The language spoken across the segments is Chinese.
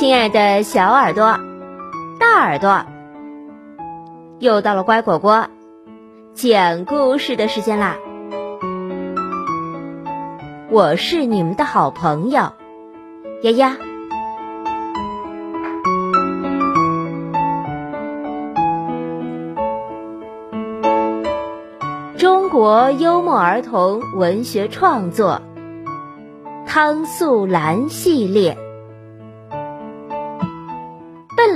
亲爱的小耳朵、大耳朵，又到了乖果果讲故事的时间啦！我是你们的好朋友丫丫。中国幽默儿童文学创作《汤素兰》系列。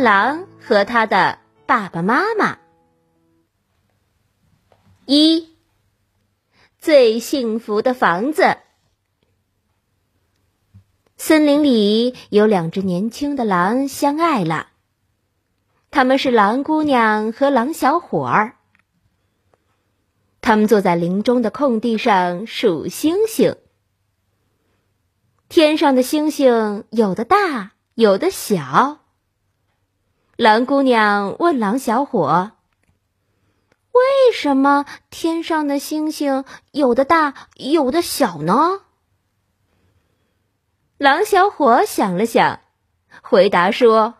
狼和他的爸爸妈妈。一，最幸福的房子。森林里有两只年轻的狼相爱了，他们是狼姑娘和狼小伙儿。他们坐在林中的空地上数星星，天上的星星有的大，有的小。蓝姑娘问狼小伙：“为什么天上的星星有的大，有的小呢？”狼小伙想了想，回答说：“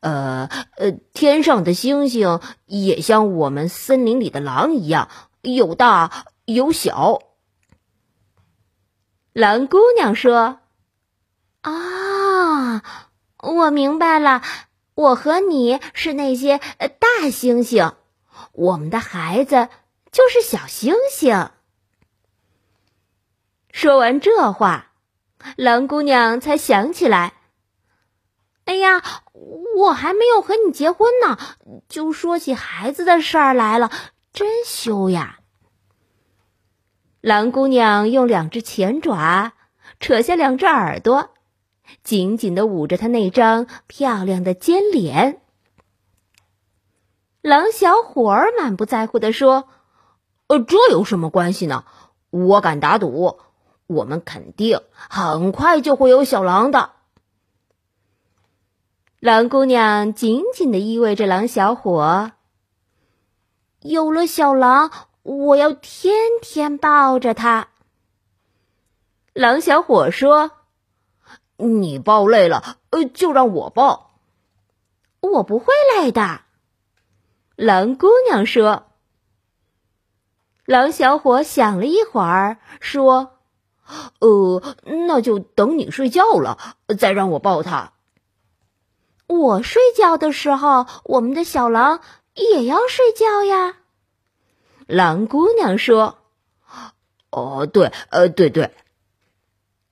呃呃，天上的星星也像我们森林里的狼一样，有大有小。”蓝姑娘说：“啊，我明白了。”我和你是那些大星星，我们的孩子就是小星星。说完这话，狼姑娘才想起来：“哎呀，我还没有和你结婚呢，就说起孩子的事儿来了，真羞呀！”狼姑娘用两只前爪扯下两只耳朵。紧紧的捂着他那张漂亮的尖脸，狼小伙儿满不在乎的说：“呃，这有什么关系呢？我敢打赌，我们肯定很快就会有小狼的。”狼姑娘紧紧的依偎着狼小伙，有了小狼，我要天天抱着它。狼小伙说。你抱累了，呃，就让我抱。我不会累的，狼姑娘说。狼小伙想了一会儿，说：“呃，那就等你睡觉了，再让我抱他。我睡觉的时候，我们的小狼也要睡觉呀。”狼姑娘说：“哦，对，呃，对对。”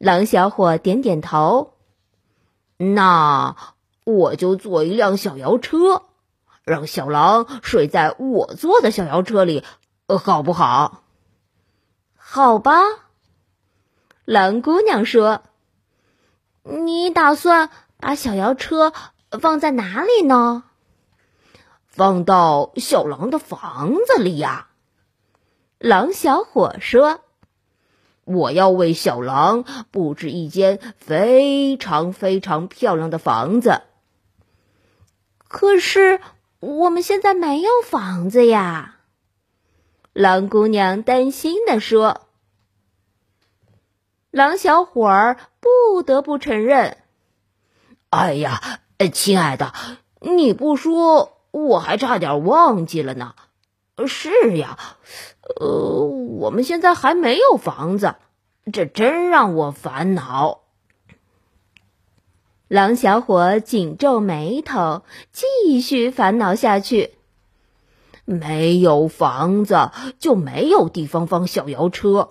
狼小伙点点头，那我就坐一辆小摇车，让小狼睡在我坐的小摇车里，好不好？好吧。狼姑娘说：“你打算把小摇车放在哪里呢？”放到小狼的房子里呀。狼小伙说。我要为小狼布置一间非常非常漂亮的房子。可是我们现在没有房子呀，狼姑娘担心的说。狼小伙儿不得不承认：“哎呀，亲爱的，你不说我还差点忘记了呢。是呀。”呃，我们现在还没有房子，这真让我烦恼。狼小伙紧皱眉头，继续烦恼下去。没有房子，就没有地方放小摇车；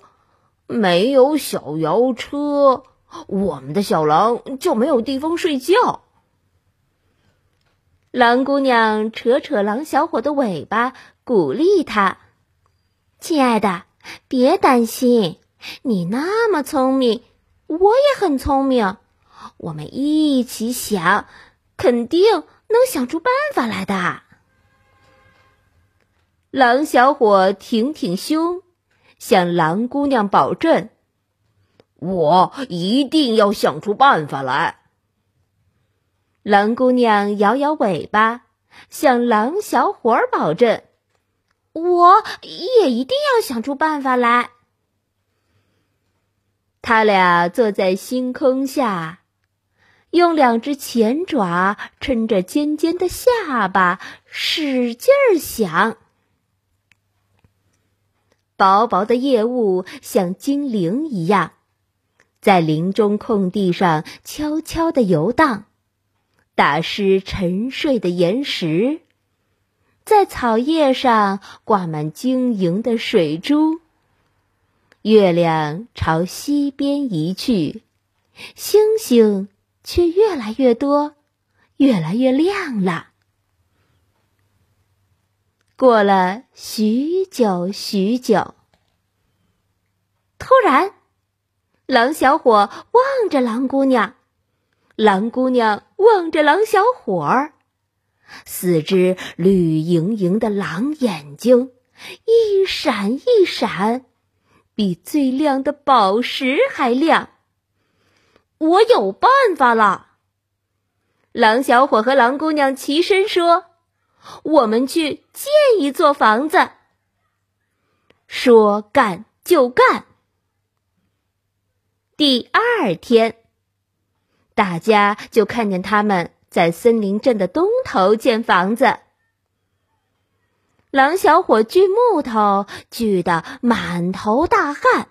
没有小摇车，我们的小狼就没有地方睡觉。狼姑娘扯扯狼小伙的尾巴，鼓励他。亲爱的，别担心，你那么聪明，我也很聪明，我们一起想，肯定能想出办法来的。狼小伙挺挺胸，向狼姑娘保证：“我一定要想出办法来。”狼姑娘摇摇尾巴，向狼小伙保证。我也一定要想出办法来。他俩坐在星空下，用两只前爪撑着尖尖的下巴，使劲儿想。薄薄的夜雾像精灵一样，在林中空地上悄悄地游荡，打湿沉睡的岩石。在草叶上挂满晶莹的水珠。月亮朝西边移去，星星却越来越多，越来越亮了。过了许久许久，突然，狼小伙望着狼姑娘，狼姑娘望着狼小伙儿，四只绿莹莹的狼眼睛一闪一闪，比最亮的宝石还亮。我有办法了！狼小伙和狼姑娘齐声说。我们去建一座房子。说干就干。第二天，大家就看见他们在森林镇的东头建房子。狼小伙锯木头锯得满头大汗，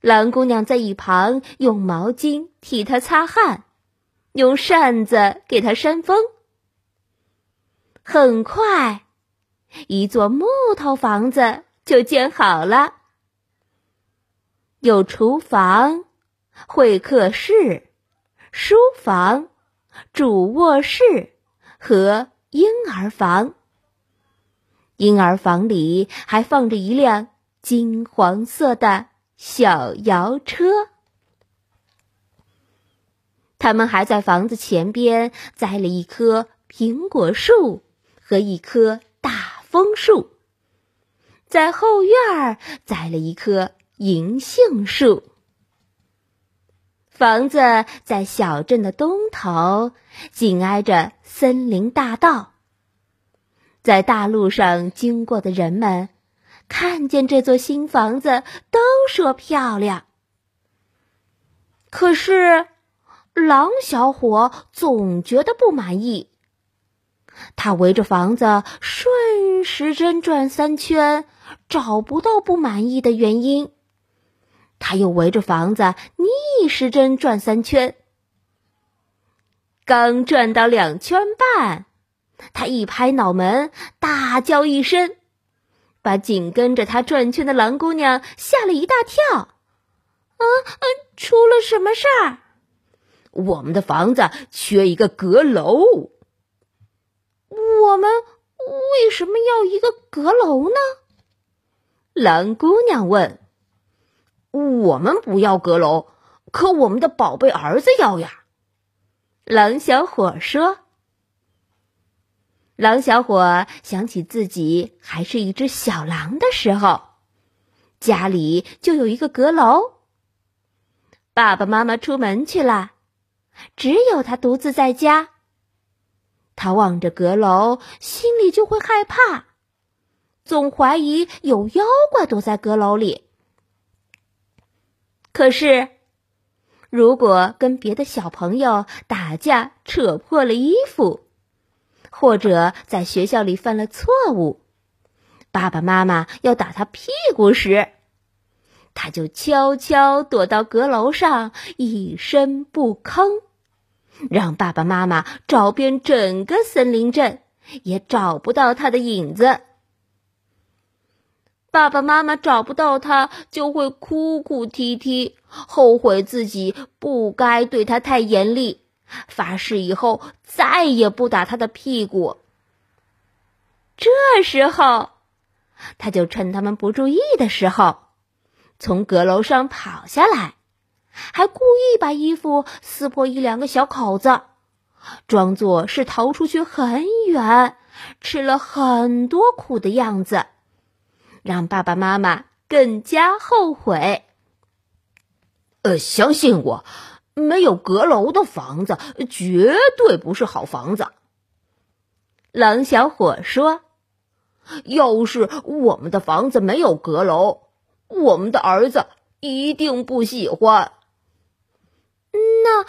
狼姑娘在一旁用毛巾替他擦汗，用扇子给他扇风。很快，一座木头房子就建好了，有厨房、会客室、书房、主卧室和婴儿房。婴儿房里还放着一辆金黄色的小摇车。他们还在房子前边栽了一棵苹果树。和一棵大枫树，在后院栽了一棵银杏树。房子在小镇的东头，紧挨着森林大道。在大路上经过的人们，看见这座新房子，都说漂亮。可是，狼小伙总觉得不满意。他围着房子顺时针转三圈，找不到不满意的原因。他又围着房子逆时针转三圈，刚转到两圈半，他一拍脑门，大叫一声，把紧跟着他转圈的狼姑娘吓了一大跳。啊啊！出了什么事儿？我们的房子缺一个阁楼。我们为什么要一个阁楼呢？蓝姑娘问。我们不要阁楼，可我们的宝贝儿子要呀。狼小伙说。狼小伙想起自己还是一只小狼的时候，家里就有一个阁楼。爸爸妈妈出门去了，只有他独自在家。他望着阁楼，心里就会害怕，总怀疑有妖怪躲在阁楼里。可是，如果跟别的小朋友打架，扯破了衣服，或者在学校里犯了错误，爸爸妈妈要打他屁股时，他就悄悄躲到阁楼上，一声不吭。让爸爸妈妈找遍整个森林镇，也找不到他的影子。爸爸妈妈找不到他，就会哭哭啼啼，后悔自己不该对他太严厉，发誓以后再也不打他的屁股。这时候，他就趁他们不注意的时候，从阁楼上跑下来。还故意把衣服撕破一两个小口子，装作是逃出去很远、吃了很多苦的样子，让爸爸妈妈更加后悔。呃，相信我，没有阁楼的房子绝对不是好房子。狼小伙说：“要是我们的房子没有阁楼，我们的儿子一定不喜欢。”那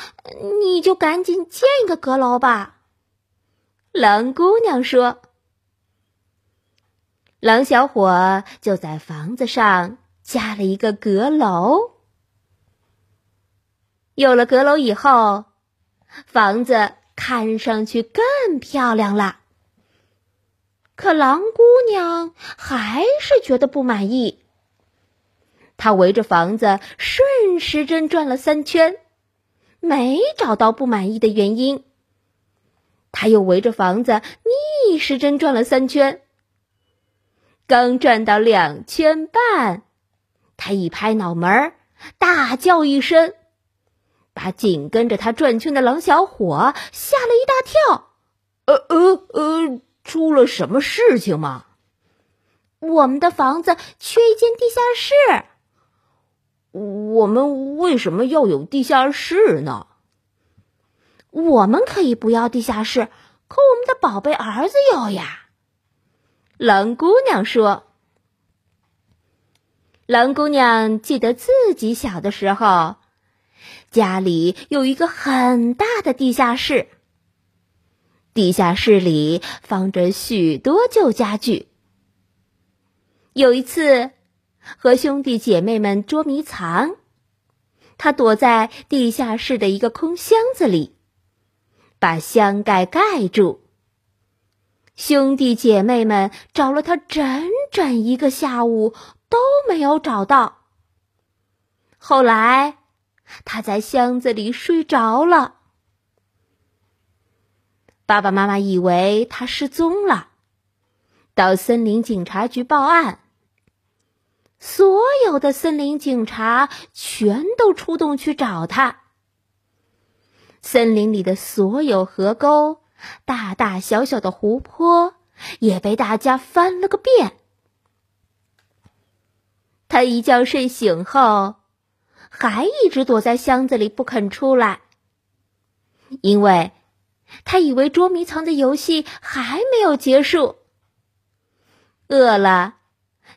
你就赶紧建一个阁楼吧。”狼姑娘说。狼小伙就在房子上加了一个阁楼。有了阁楼以后，房子看上去更漂亮了。可狼姑娘还是觉得不满意。她围着房子顺时针转了三圈，没找到不满意的原因。她又围着房子逆时针转了三圈。刚转到两圈半，他一拍脑门，大叫一声，把紧跟着他转圈的狼小伙吓了一大跳。呃呃呃，出了什么事情吗？我们的房子缺一间地下室。我们为什么要有地下室呢？我们可以不要地下室，可我们的宝贝儿子要呀。狼姑娘说：“狼姑娘记得自己小的时候，家里有一个很大的地下室。地下室里放着许多旧家具。有一次，和兄弟姐妹们捉迷藏，他躲在地下室的一个空箱子里，把箱盖盖住。”兄弟姐妹们找了他整整一个下午都没有找到。后来，他在箱子里睡着了。爸爸妈妈以为他失踪了，到森林警察局报案。所有的森林警察全都出动去找他。森林里的所有河沟。大大小小的湖泊也被大家翻了个遍。他一觉睡醒后，还一直躲在箱子里不肯出来，因为他以为捉迷藏的游戏还没有结束。饿了，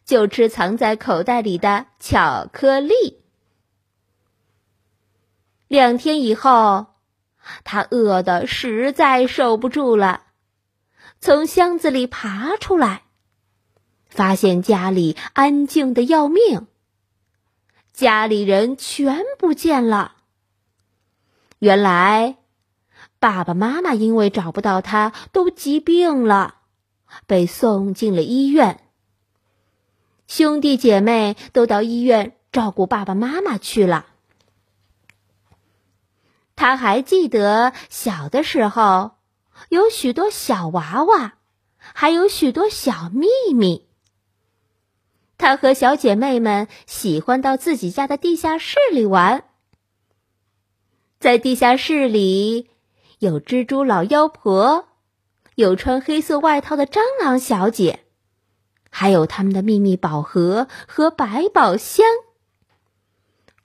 就吃藏在口袋里的巧克力。两天以后。他饿得实在受不住了，从箱子里爬出来，发现家里安静的要命，家里人全不见了。原来，爸爸妈妈因为找不到他，都急病了，被送进了医院。兄弟姐妹都到医院照顾爸爸妈妈去了。他还记得小的时候，有许多小娃娃，还有许多小秘密。他和小姐妹们喜欢到自己家的地下室里玩。在地下室里，有蜘蛛老妖婆，有穿黑色外套的蟑螂小姐，还有他们的秘密宝盒和百宝箱。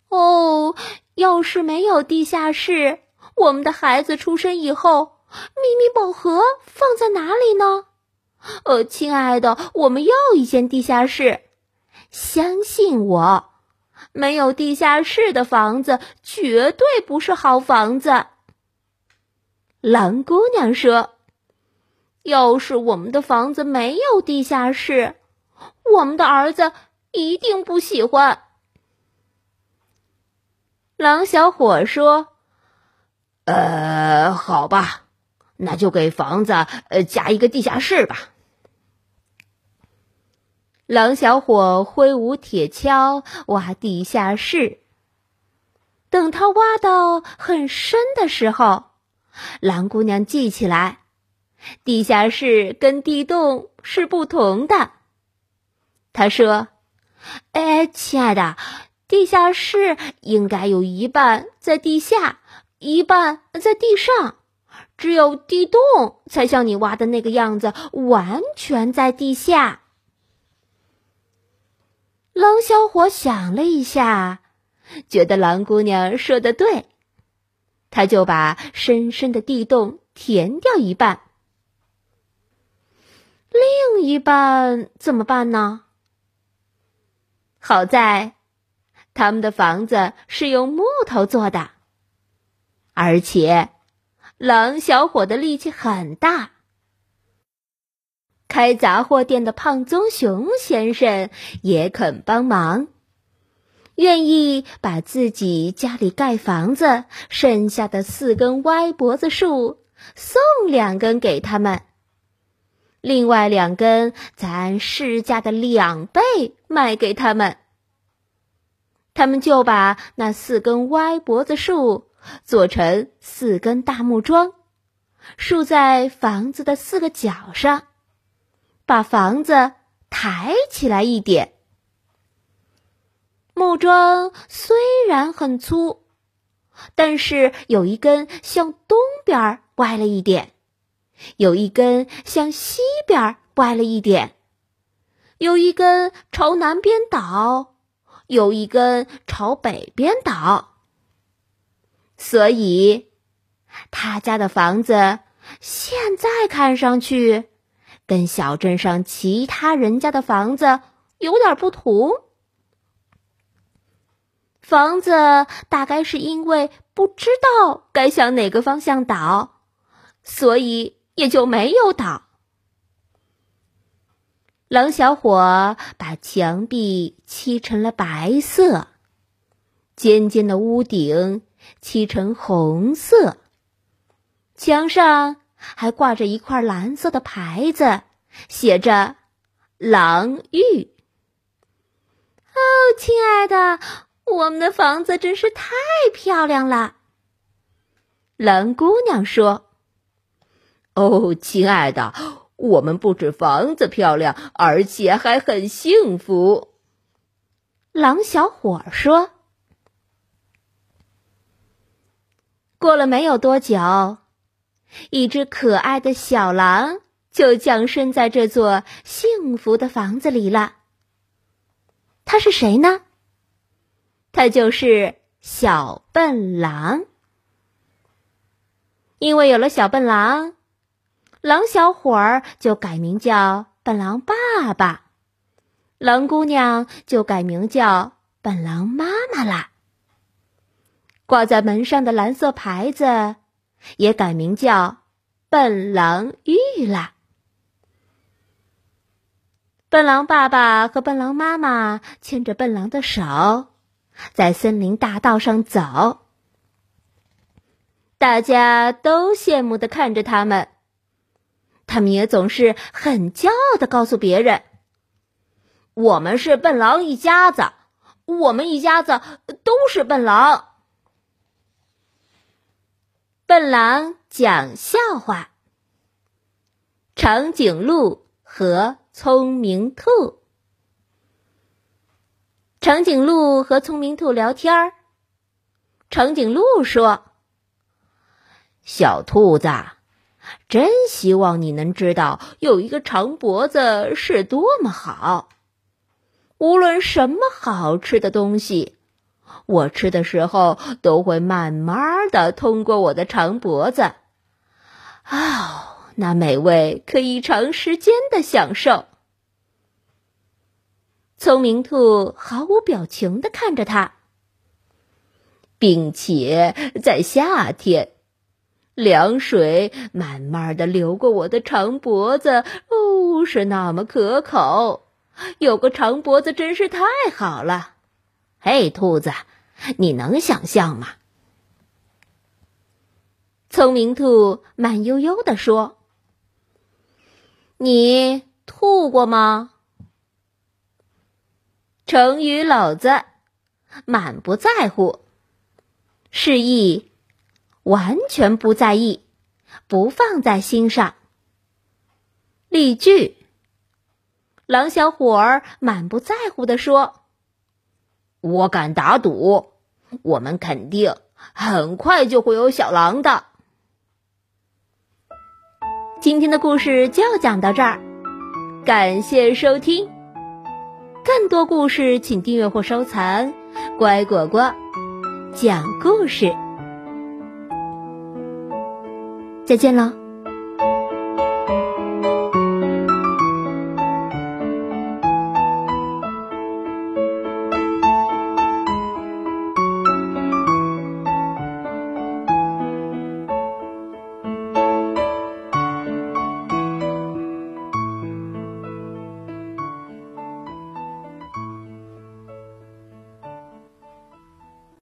哦。要是没有地下室，我们的孩子出生以后，秘密宝盒放在哪里呢？呃，亲爱的，我们要一间地下室。相信我，没有地下室的房子绝对不是好房子。狼姑娘说：“要是我们的房子没有地下室，我们的儿子一定不喜欢。”狼小伙说：“呃，好吧，那就给房子呃加一个地下室吧。”狼小伙挥舞铁锹挖地下室。等他挖到很深的时候，狼姑娘记起来，地下室跟地洞是不同的。她说：“哎，亲爱的。”地下室应该有一半在地下，一半在地上，只有地洞才像你挖的那个样子，完全在地下。狼小伙想了一下，觉得狼姑娘说的对，他就把深深的地洞填掉一半，另一半怎么办呢？好在。他们的房子是用木头做的，而且狼小伙的力气很大。开杂货店的胖棕熊先生也肯帮忙，愿意把自己家里盖房子剩下的四根歪脖子树送两根给他们，另外两根咱市价的两倍卖给他们。他们就把那四根歪脖子树做成四根大木桩，竖在房子的四个角上。把房子抬起来一点。木桩虽然很粗，但是有一根向东边歪了一点，有一根向西边歪了一点，有一根朝南边倒，有一根朝北边倒。所以，他家的房子现在看上去。跟小镇上其他人家的房子有点不同。房子大概是因为不知道该向哪个方向倒，所以也就没有倒。狼小伙把墙壁漆成了白色，尖尖的屋顶漆成红色，墙上。还挂着一块蓝色的牌子，写着“狼寓”。哦，亲爱的，我们的房子真是太漂亮了。狼姑娘说：“哦，亲爱的，我们不止房子漂亮，而且还很幸福。”狼小伙说：“过了没有多久。”一只可爱的小狼就降生在这座幸福的房子里了。他是谁呢？他就是小笨狼。因为有了小笨狼，狼小伙儿就改名叫笨狼爸爸，狼姑娘就改名叫笨狼妈妈啦。挂在门上的蓝色牌子。也改名叫笨狼玉了。笨狼爸爸和笨狼妈妈牵着笨狼的手，在森林大道上走。大家都羡慕的看着他们，他们也总是很骄傲的告诉别人：“我们是笨狼一家子，我们一家子都是笨狼。”笨狼讲笑话。长颈鹿和聪明兔。长颈鹿和聪明兔聊天儿。长颈鹿说：“小兔子，真希望你能知道，有一个长脖子是多么好。无论什么好吃的东西。”我吃的时候都会慢慢的通过我的长脖子，哦，那美味可以长时间的享受。聪明兔毫无表情的看着他，并且在夏天，凉水慢慢的流过我的长脖子，哦，是那么可口。有个长脖子真是太好了。嘿，兔子。你能想象吗？聪明兔慢悠悠地说：“你吐过吗？”成语老子满不在乎，示意完全不在意，不放在心上。例句：狼小伙儿满不在乎地说。我敢打赌，我们肯定很快就会有小狼的。今天的故事就讲到这儿，感谢收听。更多故事请订阅或收藏。乖果果讲故事，再见了。